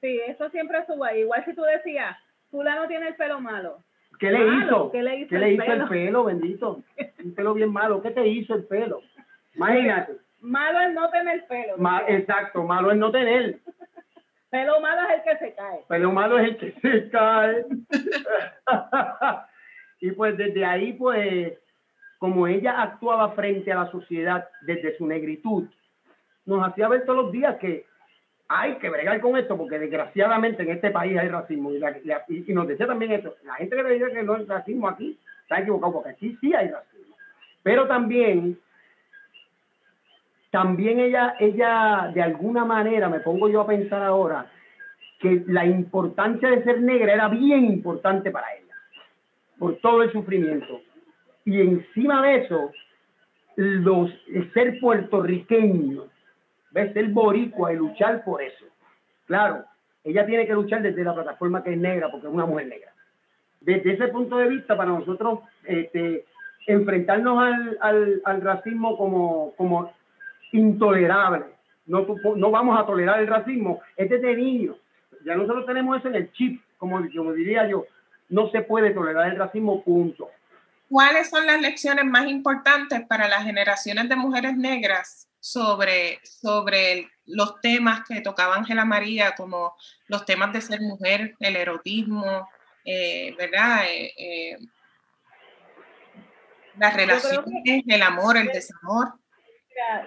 Sí, eso siempre ahí. Igual si tú decías, fulano tiene el pelo malo. ¿Qué le hizo? ¿Qué le hizo, ¿Qué le hizo el, pelo? bendito? Un pelo bien malo. ¿Qué te hizo el pelo? Imagínate. Malo es no tener pelo. exacto, malo es no tener. Pelo malo es el que se cae. Pelo malo es el que se cae. y pues desde ahí, pues, como ella actuaba frente a la sociedad desde su negritud, nos hacía ver todos los días que hay que bregar con esto porque desgraciadamente en este país hay racismo. Y, nos decía también esto, la gente que dice que no hay racismo aquí está equivocado porque aquí sí hay racismo. Pero también, también ella, ella de alguna manera, me pongo yo a pensar ahora, que la importancia de ser negra era bien importante para ella, por todo el sufrimiento. Y encima de eso, los, el ser puertorriqueño, ¿ves? ser boricua y luchar por eso. Claro, ella tiene que luchar desde la plataforma que es negra, porque es una mujer negra. Desde ese punto de vista, para nosotros, este, enfrentarnos al, al, al, racismo como, como intolerable, no, no vamos a tolerar el racismo, es desde niños ya nosotros tenemos eso en el chip, como, como diría yo, no se puede tolerar el racismo, punto. ¿Cuáles son las lecciones más importantes para las generaciones de mujeres negras sobre, sobre los temas que tocaba Ángela María, como los temas de ser mujer, el erotismo, eh, ¿verdad? Eh, eh, las relaciones, el amor, el desamor.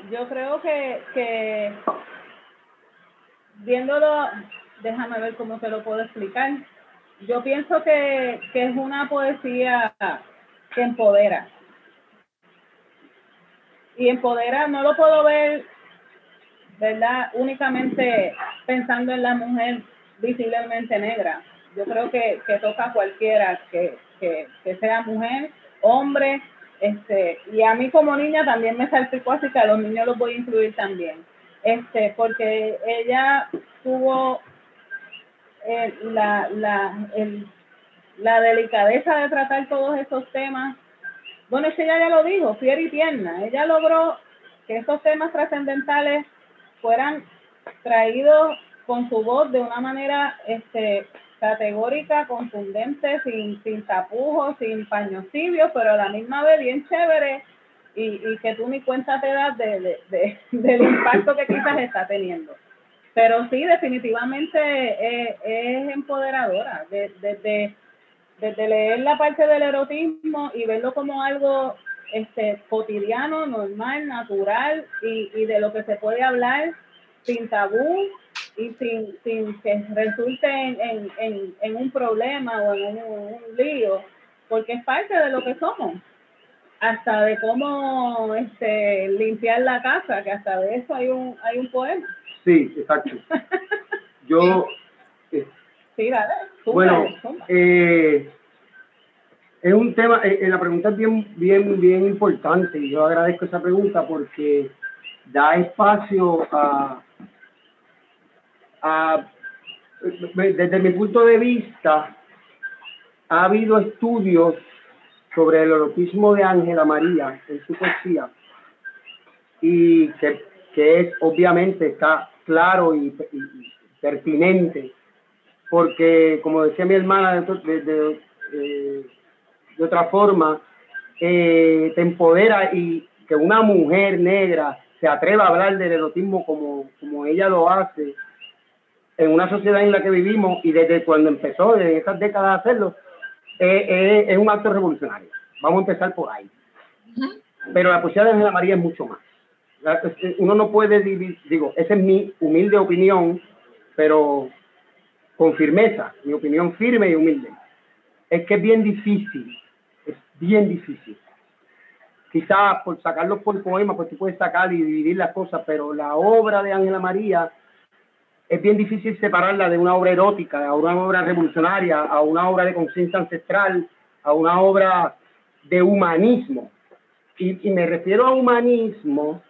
yo creo que, que viéndolo déjame ver cómo te lo puedo explicar. Yo pienso que, es una poesía que empodera. Y empodera, no lo puedo ver, ¿verdad? Únicamente pensando en la mujer visiblemente negra. Yo creo que, toca a cualquiera que, sea mujer, hombre, este, y a mí como niña también me salpicó, así que a los niños los voy a incluir también. Este, porque ella tuvo eh, la, la, la delicadeza de tratar todos esos temas. Bueno, es que ella ya lo dijo, fiera y tierna. Ella logró que esos temas trascendentales fueran traídos con su voz de una manera este, categórica, contundente, sin, sin tapujos, sin paños tibios, pero a la misma vez bien chévere y, y que tú ni cuenta te das de, de, del impacto que quizás está teniendo. Pero sí, definitivamente es, empoderadora. Desde, desde, leer la parte del erotismo y verlo como algo este, cotidiano, normal, natural y, de lo que se puede hablar sin tabú y sin, sin que resulte en, en, en, un problema o en un, lío, porque es parte de lo que somos. Hasta de cómo este, limpiar la casa, que hasta de eso hay un, hay un poema. Sí, exacto. Yo. Eh, sí, dale. bueno, eh, Es un tema, eh, eh, la pregunta es bien, bien, bien importante y yo agradezco esa pregunta porque da espacio a, a desde mi punto de vista, ha habido estudios sobre el erotismo de Ángela María en su poesía y que, que es obviamente está claro y, pertinente porque como decía mi hermana de, de, eh, otra forma eh, te empodera y que una mujer negra se atreva a hablar del erotismo como, como ella lo hace en una sociedad en la que vivimos y desde cuando empezó, desde esas décadas a hacerlo, es un acto revolucionario. Vamos a empezar por ahí. Pero la poesía de Ángela María es mucho más. Uno no puede dividir, digo, esa es mi humilde opinión, pero con firmeza, mi opinión firme y humilde. Es que es bien difícil, es bien difícil. Quizás por sacarlos por poema, pues tú puedes sacar y dividir las cosas, pero la obra de Ángela María es bien difícil separarla de una obra erótica, a una obra revolucionaria, a una obra de conciencia ancestral, a una obra de humanismo. Y, me refiero a humanismo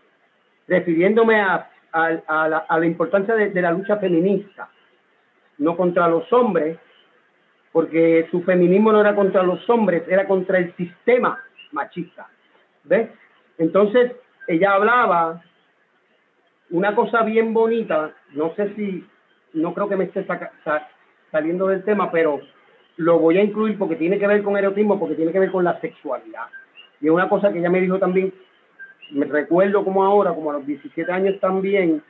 refiriéndome a, la, importancia de, la lucha feminista, no contra los hombres, porque su feminismo no era contra los hombres, era contra el sistema machista. ¿Ves? Entonces, ella hablaba una cosa bien bonita, no sé si, no creo que me esté saliendo del tema, pero lo voy a incluir porque tiene que ver con erotismo, porque tiene que ver con la sexualidad. Y una cosa que ella me dijo también, me recuerdo como ahora, como a los 17 años también,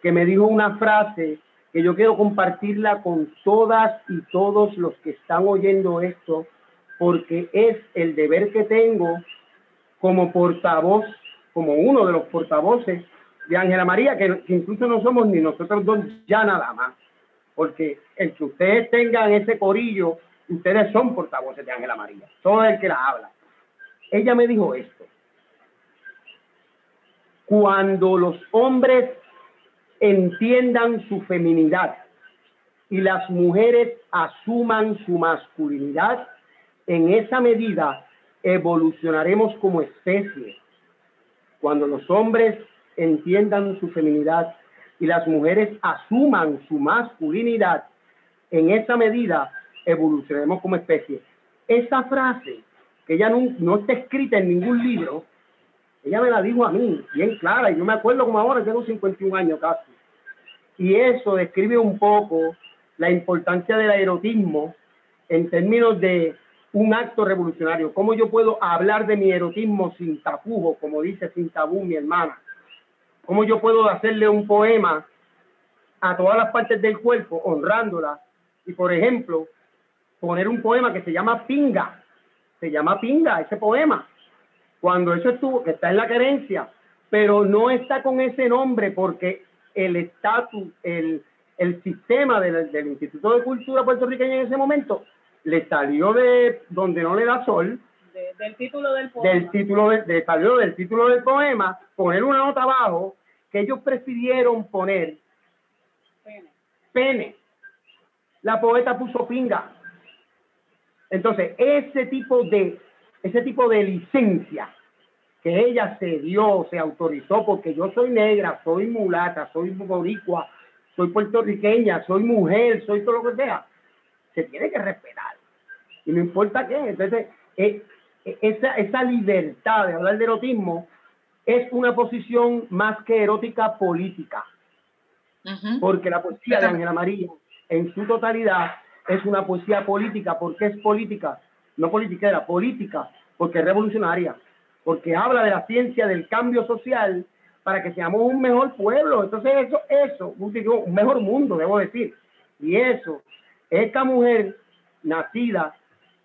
que me dijo una frase que yo quiero compartirla con todas y todos los que están oyendo esto, porque es el deber que tengo como portavoz, como uno de los portavoces de Ángela María, que, incluso no somos ni nosotros dos ya nada más, porque el que ustedes tengan ese corillo, ustedes son portavoces de Ángela María, todo el que la habla. Ella me dijo esto, cuando los hombres entiendan su feminidad y las mujeres asuman su masculinidad, en esa medida evolucionaremos como especie. Cuando los hombres entiendan su feminidad y las mujeres asuman su masculinidad, en esa medida evolucionaremos como especie. Esa frase, que ya no, no está escrita en ningún libro, ella me la dijo a mí, bien clara, y yo me acuerdo como ahora, tengo 51 años casi. Y eso describe un poco la importancia del erotismo en términos de un acto revolucionario. ¿Cómo yo puedo hablar de mi erotismo sin tapujos, como dice sin tabú mi hermana? ¿Cómo yo puedo hacerle un poema a todas las partes del cuerpo, honrándola? Y, por ejemplo, poner un poema que se llama Pinga. Se llama Pinga, ese poema. Cuando eso estuvo, que está en la querencia, pero no está con ese nombre porque el estatus, el, el sistema del, del Instituto de Cultura puertorriqueña en ese momento le salió de donde no le da sol, del título del poema. Del título de, salió del título del poema, poner una nota abajo que ellos prefirieron poner pene. pene. La poeta puso pinga. Entonces, ese tipo de ese tipo de licencia que ella se dio, se autorizó, porque yo soy negra, soy mulata, soy boricua, soy puertorriqueña, soy mujer, soy todo lo que sea, se tiene que respetar. Y no importa qué. Entonces, eh, esa, esa libertad de hablar de erotismo es una posición más que erótica política. Porque la poesía de Ángela María, en su totalidad, es una poesía política. ¿Por qué es política? No política, era política, porque es revolucionaria, porque habla de la ciencia del cambio social para que seamos un mejor pueblo. Entonces, eso, eso, un mejor mundo, debo decir. Y eso, esta mujer nacida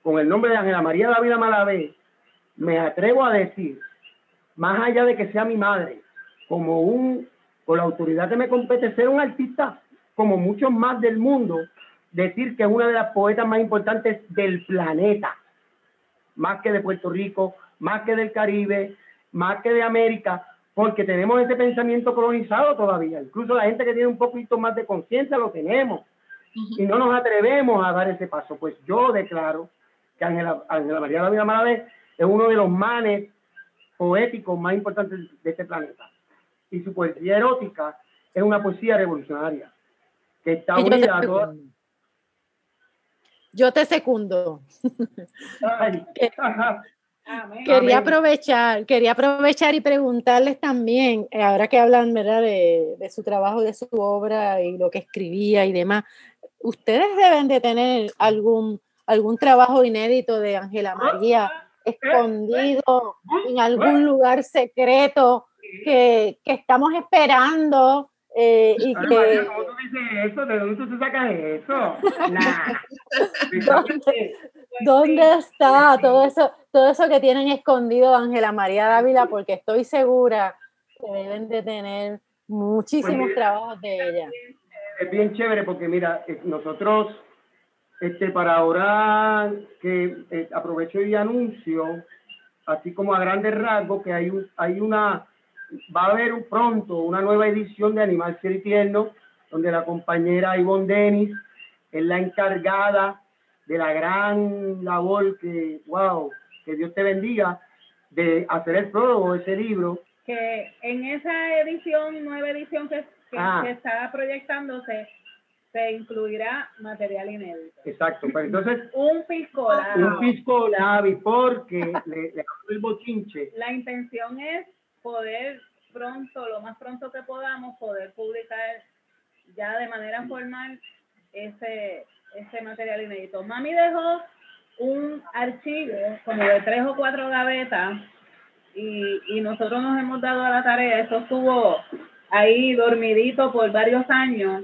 con el nombre de Ángela María David Malavé, me atrevo a decir, más allá de que sea mi madre, como un, con la autoridad que me compete ser un artista como muchos más del mundo, decir que es una de las poetas más importantes del planeta, más que de Puerto Rico, más que del Caribe, más que de América, porque tenemos ese pensamiento colonizado todavía. Incluso la gente que tiene un poquito más de conciencia lo tenemos y no nos atrevemos a dar ese paso. Pues yo declaro que Ángela, Ángela María Dávila Malavé es uno de los manes poéticos más importantes de este planeta. Y su poesía erótica es una poesía revolucionaria, que está unida a todas yo te secundo. quería aprovechar, quería aprovechar y preguntarles también, eh, ahora que hablan ¿verdad? De, de, su trabajo, de su obra y lo que escribía y demás, ustedes deben de tener algún, algún trabajo inédito de Ángela María escondido en algún lugar secreto que, que estamos esperando eh, y que... ¿Cómo tú dices eso? ¿De dónde tú sacas eso? ¿Dónde, está todo eso, todo eso que tienen escondido Ángela María Dávila? Porque estoy segura que deben de tener muchísimos pues trabajos de ella. Es bien chévere porque mira, eh, nosotros, este, para ahora que eh, aprovecho y anuncio, así como a grandes rasgos, que hay, un, hay una va a haber pronto una nueva edición de Animal y Tierno, donde la compañera Ivonne Denis es la encargada de la gran labor que, wow, que Dios te bendiga, de hacer el prólogo de ese libro. Que en esa edición, nueva edición que, que, ah. está proyectándose, se incluirá material inédito. Exacto, pero entonces... un pisco Un pisco porque le, le el bochinche. La intención es poder pronto, lo más pronto que podamos, poder publicar ya de manera formal ese, ese material inédito. Mami dejó un archivo como de tres o cuatro gavetas y, y nosotros nos hemos dado a la tarea, eso estuvo ahí dormidito por varios años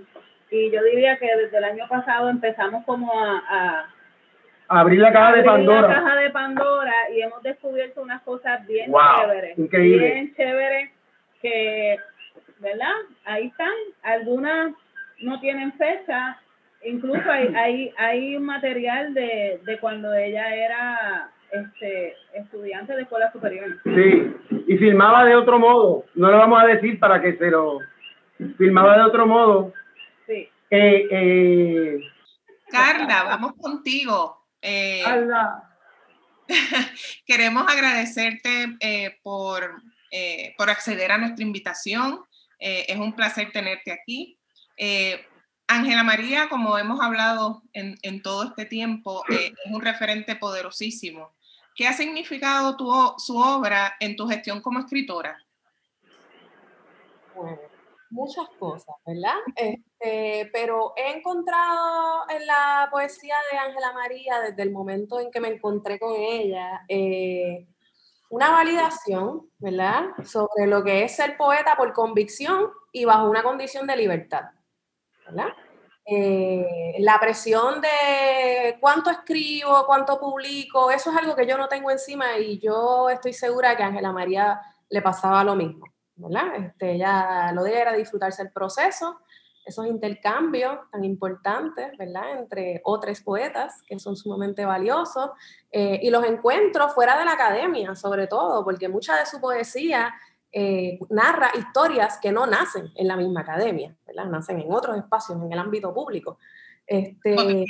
y yo diría que desde el año pasado empezamos como a abrir la caja de Pandora. La caja de Pandora y hemos descubierto unas cosas bien chéveres. Increíble. Bien chéveres que, ¿verdad? Ahí están. Algunas no tienen fecha. Incluso hay, hay, hay un material de, de cuando ella era este, estudiante de escuela superior. Sí, y filmaba de otro modo. No lo vamos a decir para que se lo... Filmaba de otro modo. Sí. Eh, eh, Carla, vamos contigo. Eh, queremos agradecerte eh, por, eh, por acceder a nuestra invitación. es un placer tenerte aquí. Ángela María, como hemos hablado en, en todo este tiempo, es un referente poderosísimo. ¿Qué ha significado tu, su obra en tu gestión como escritora? Bueno, muchas cosas, ¿verdad? Este, pero he encontrado en la poesía de Ángela María, desde el momento en que me encontré con ella, eh, una validación, ¿verdad? Sobre lo que es ser poeta por convicción y bajo una condición de libertad, ¿verdad? Eh, la presión de cuánto escribo, cuánto publico, eso es algo que yo no tengo encima y yo estoy segura que a Ángela María le pasaba lo mismo. ¿Verdad? Este, ella lo de era disfrutarse el proceso, esos intercambios tan importantes, ¿verdad? Entre otros poetas que son sumamente valiosos eh, y los encuentros fuera de la academia, sobre todo, porque mucha de su poesía eh, narra historias que no nacen en la misma academia, ¿verdad? Nacen en otros espacios, en el ámbito público. Este,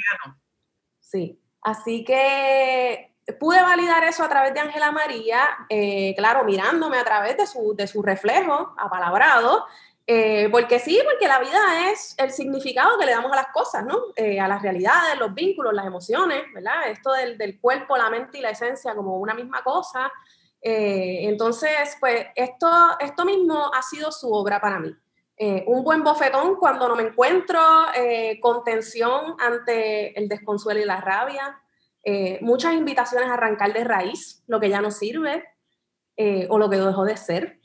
sí, así que pude validar eso a través de Ángela María, eh, claro, mirándome a través de su, de su reflejo apalabrado, eh, porque sí, porque la vida es el significado que le damos a las cosas, ¿no? Eh, a las realidades, los vínculos, las emociones, ¿verdad? Esto del, del, cuerpo, la mente y la esencia como una misma cosa. entonces, pues esto, esto mismo ha sido su obra para mí. un buen bofetón cuando no me encuentro con tensión ante el desconsuelo y la rabia, eh, muchas invitaciones a arrancar de raíz lo que ya no sirve eh, o lo que dejó de ser,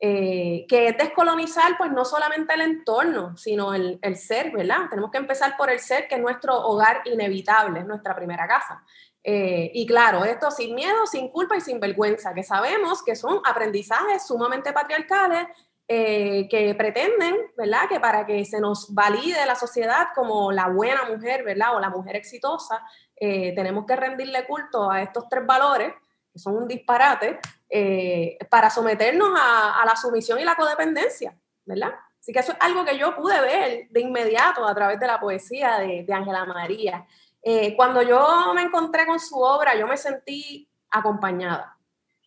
eh, que es descolonizar pues no solamente el entorno, sino el, el, ser, ¿verdad? Tenemos que empezar por el ser, que es nuestro hogar inevitable, es nuestra primera casa. y claro, esto sin miedo, sin culpa y sin vergüenza, que sabemos que son aprendizajes sumamente patriarcales que pretenden, ¿verdad? Que para que se nos valide la sociedad como la buena mujer, ¿verdad? O la mujer exitosa, eh, tenemos que rendirle culto a estos tres valores, que son un disparate, eh, para someternos a, la sumisión y la codependencia, ¿verdad? Así que eso es algo que yo pude ver de inmediato a través de la poesía de Ángela María. Eh, cuando yo me encontré con su obra, yo me sentí acompañada.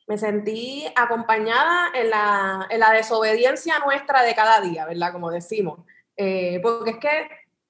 Me sentí acompañada en la, en la desobediencia nuestra de cada día, ¿verdad? Como decimos. Eh, porque es que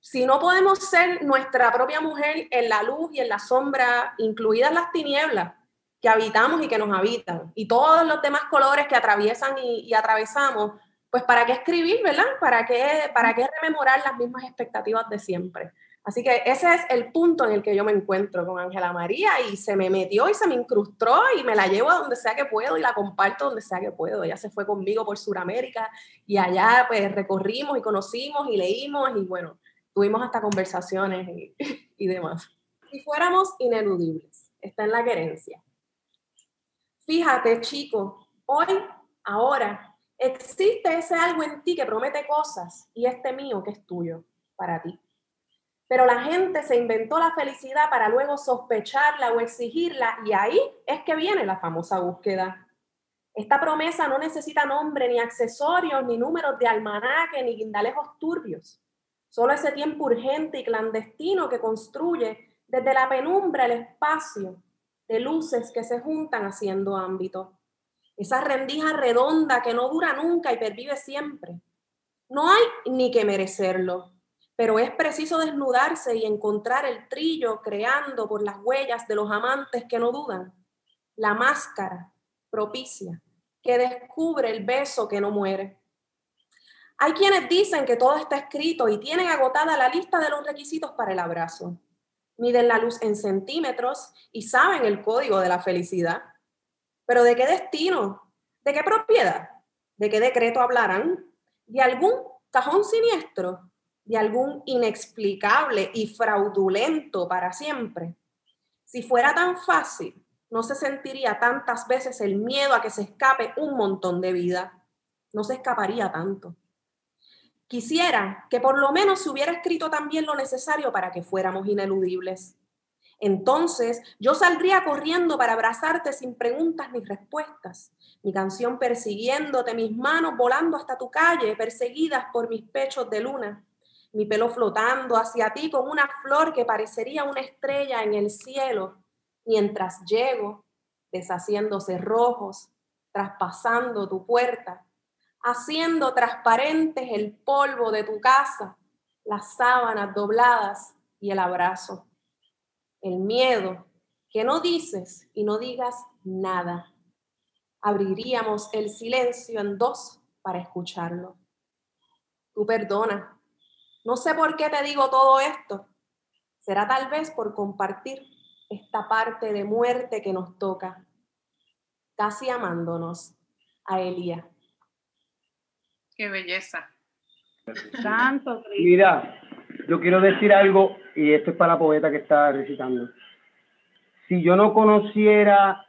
si no podemos ser nuestra propia mujer en la luz y en la sombra, incluidas las tinieblas que habitamos y que nos habitan, y todos los demás colores que atraviesan y, atravesamos, pues para qué escribir, ¿verdad? ¿Para qué, ¿Para qué rememorar las mismas expectativas de siempre? Así que ese es el punto en el que yo me encuentro con Ángela María y se me metió y se me incrustó y me la llevo a donde sea que puedo y la comparto donde sea que puedo. Ella se fue conmigo por Sudamérica y allá pues recorrimos y conocimos y leímos y bueno, tuvimos hasta conversaciones y, demás. Si fuéramos ineludibles, está en la querencia. Fíjate, chico, hoy, ahora, existe ese algo en ti que promete cosas y este mío que es tuyo para ti. Pero la gente se inventó la felicidad para luego sospecharla o exigirla y ahí es que viene la famosa búsqueda. Esta promesa no necesita nombre, ni accesorios, ni números de almanaque, ni guindalejos turbios. Solo ese tiempo urgente y clandestino que construye desde la penumbra el espacio de luces que se juntan haciendo ámbito. Esa rendija redonda que no dura nunca y pervive siempre. No hay ni que merecerlo pero es preciso desnudarse y encontrar el trillo creando por las huellas de los amantes que no dudan, la máscara propicia que descubre el beso que no muere. Hay quienes dicen que todo está escrito y tienen agotada la lista de los requisitos para el abrazo. Miden la luz en centímetros y saben el código de la felicidad. Pero ¿de qué destino? ¿De qué propiedad? ¿De qué decreto hablarán? ¿De algún cajón siniestro? de algún inexplicable y fraudulento para siempre. Si fuera tan fácil, no se sentiría tantas veces el miedo a que se escape un montón de vida. No se escaparía tanto. Quisiera que por lo menos se hubiera escrito también lo necesario para que fuéramos ineludibles. Entonces yo saldría corriendo para abrazarte sin preguntas ni respuestas. Mi canción persiguiéndote, mis manos volando hasta tu calle, perseguidas por mis pechos de luna mi pelo flotando hacia ti con una flor que parecería una estrella en el cielo, mientras llego, deshaciéndose rojos, traspasando tu puerta, haciendo transparentes el polvo de tu casa, las sábanas dobladas y el abrazo. El miedo, que no dices y no digas nada. Abriríamos el silencio en dos para escucharlo. Tú perdona, no sé por qué te digo todo esto. Será tal vez por compartir esta parte de muerte que nos toca, casi amándonos a Elía. Qué belleza. Santo Mira, yo quiero decir algo, y esto es para la poeta que está recitando. Si yo no conociera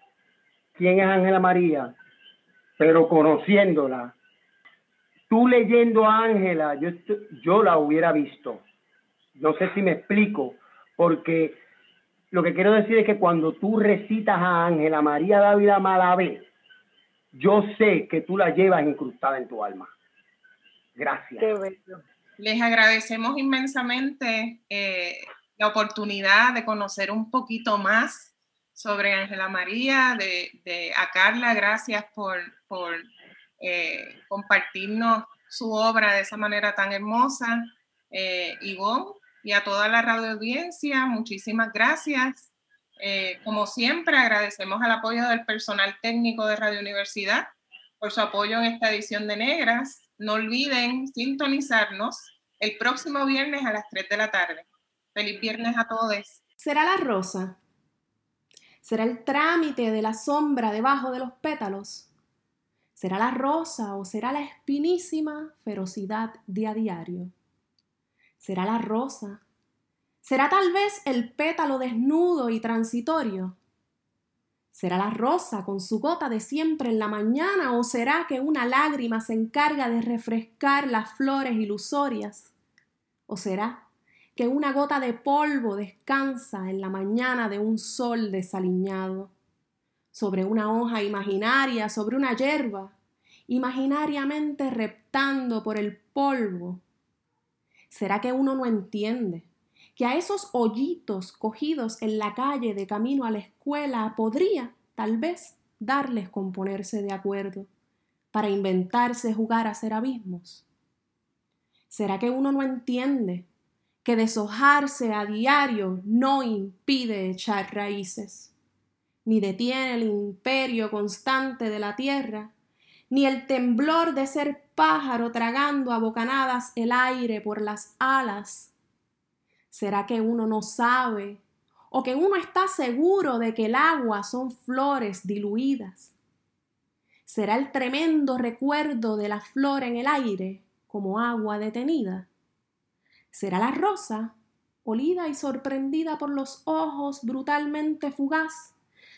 quién es Ángela María, pero conociéndola, tú leyendo a Ángela, yo, yo la hubiera visto. No sé si me explico, porque lo que quiero decir es que cuando tú recitas a Ángela María Dávila Malavé, yo sé que tú la llevas incrustada en tu alma. Gracias. Les agradecemos inmensamente eh, la oportunidad de conocer un poquito más sobre Ángela María, de, de, a Carla, gracias por, por eh, compartirnos su obra de esa manera tan hermosa. Eh, Ivonne, y a toda la radio audiencia, muchísimas gracias. Eh, como siempre, agradecemos al apoyo del personal técnico de Radio Universidad por su apoyo en esta edición de Negras. No olviden sintonizarnos el próximo viernes a las 3 de la tarde. Feliz viernes a todos. ¿Será la rosa? ¿Será el trámite de la sombra debajo de los pétalos? ¿Será la rosa o será la espinísima ferocidad de a diario? ¿Será la rosa? ¿Será tal vez el pétalo desnudo y transitorio? ¿Será la rosa con su gota de siempre en la mañana o será que una lágrima se encarga de refrescar las flores ilusorias? ¿O será que una gota de polvo descansa en la mañana de un sol desaliñado? sobre una hoja imaginaria, sobre una hierba, imaginariamente reptando por el polvo. ¿Será que uno no entiende que a esos hoyitos cogidos en la calle de camino a la escuela podría, tal vez, darles con ponerse de acuerdo para inventarse jugar a ser abismos? ¿Será que uno no entiende que deshojarse a diario no impide echar raíces, ni detiene el imperio constante de la tierra, ni el temblor de ser pájaro tragando a bocanadas el aire por las alas? ¿Será que uno no sabe o que uno está seguro de que el agua son flores diluidas? ¿Será el tremendo recuerdo de la flor en el aire como agua detenida? ¿Será la rosa, olida y sorprendida por los ojos brutalmente fugaz,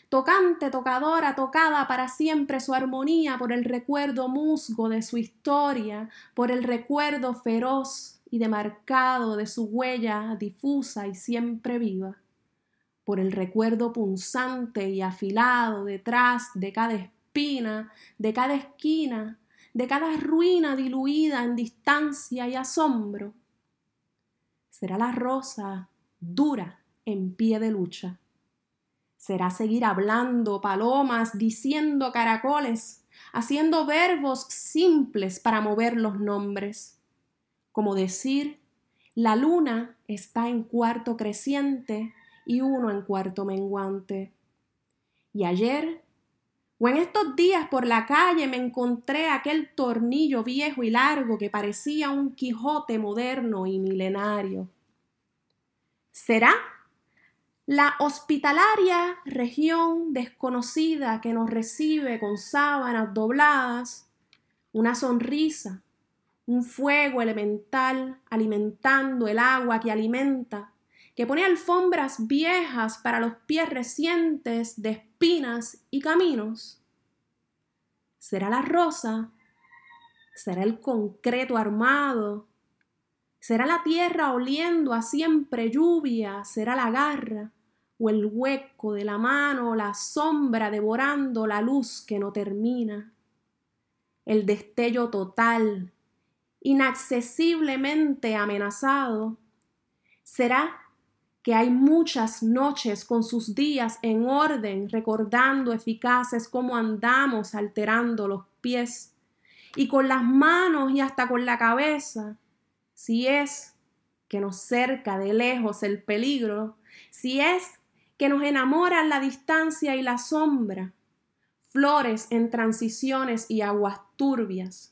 tocante, tocadora, tocada para siempre su armonía por el recuerdo musgo de su historia, por el recuerdo feroz y demarcado de su huella difusa y siempre viva, por el recuerdo punzante y afilado detrás de cada espina, de cada esquina, de cada ruina diluida en distancia y asombro. Será la rosa dura en pie de lucha. Será seguir hablando palomas, diciendo caracoles, haciendo verbos simples para mover los nombres. Como decir, la luna está en cuarto creciente y uno en cuarto menguante. Y ayer o en estos días por la calle me encontré aquel tornillo viejo y largo que parecía un Quijote moderno y milenario. ¿Será la hospitalaria región desconocida que nos recibe con sábanas dobladas, una sonrisa, un fuego elemental alimentando el agua que alimenta, que pone alfombras viejas para los pies recientes de espinas y caminos. ¿Será la rosa? ¿Será el concreto armado? ¿Será la tierra oliendo a siempre lluvia? ¿Será la garra? ¿O el hueco de la mano, la sombra devorando la luz que no termina? El destello total, inaccesiblemente amenazado, será que hay muchas noches con sus días en orden, recordando eficaces cómo andamos alterando los pies, y con las manos y hasta con la cabeza, si es que nos cerca de lejos el peligro, si es que nos enamoran la distancia y la sombra, flores en transiciones y aguas turbias,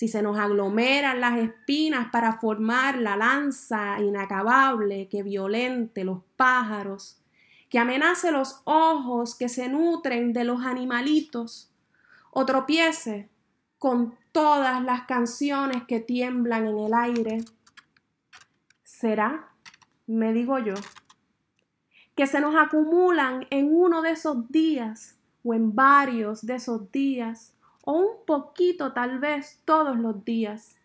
si se nos aglomeran las espinas para formar la lanza inacabable que violente los pájaros, que amenace los ojos que se nutren de los animalitos, o tropiece con todas las canciones que tiemblan en el aire. ¿Será, me digo yo, que se nos acumulan en uno de esos días o en varios de esos días o un poquito tal vez todos los días,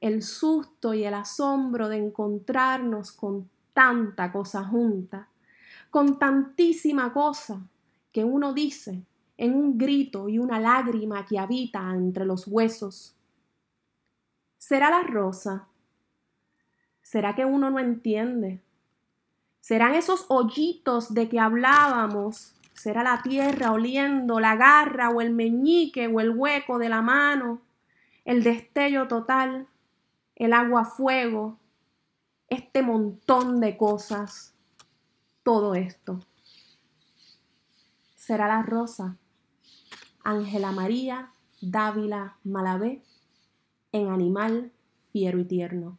el susto y el asombro de encontrarnos con tanta cosa junta, con tantísima cosa que uno dice en un grito y una lágrima que habita entre los huesos. ¿Será la rosa? ¿Será que uno no entiende? ¿Serán esos hoyitos de que hablábamos será la tierra oliendo la garra o el meñique o el hueco de la mano, el destello total, el agua fuego, este montón de cosas, todo esto. Será la rosa, Ángela María Dávila Malavé, en Animal Fiero y Tierno.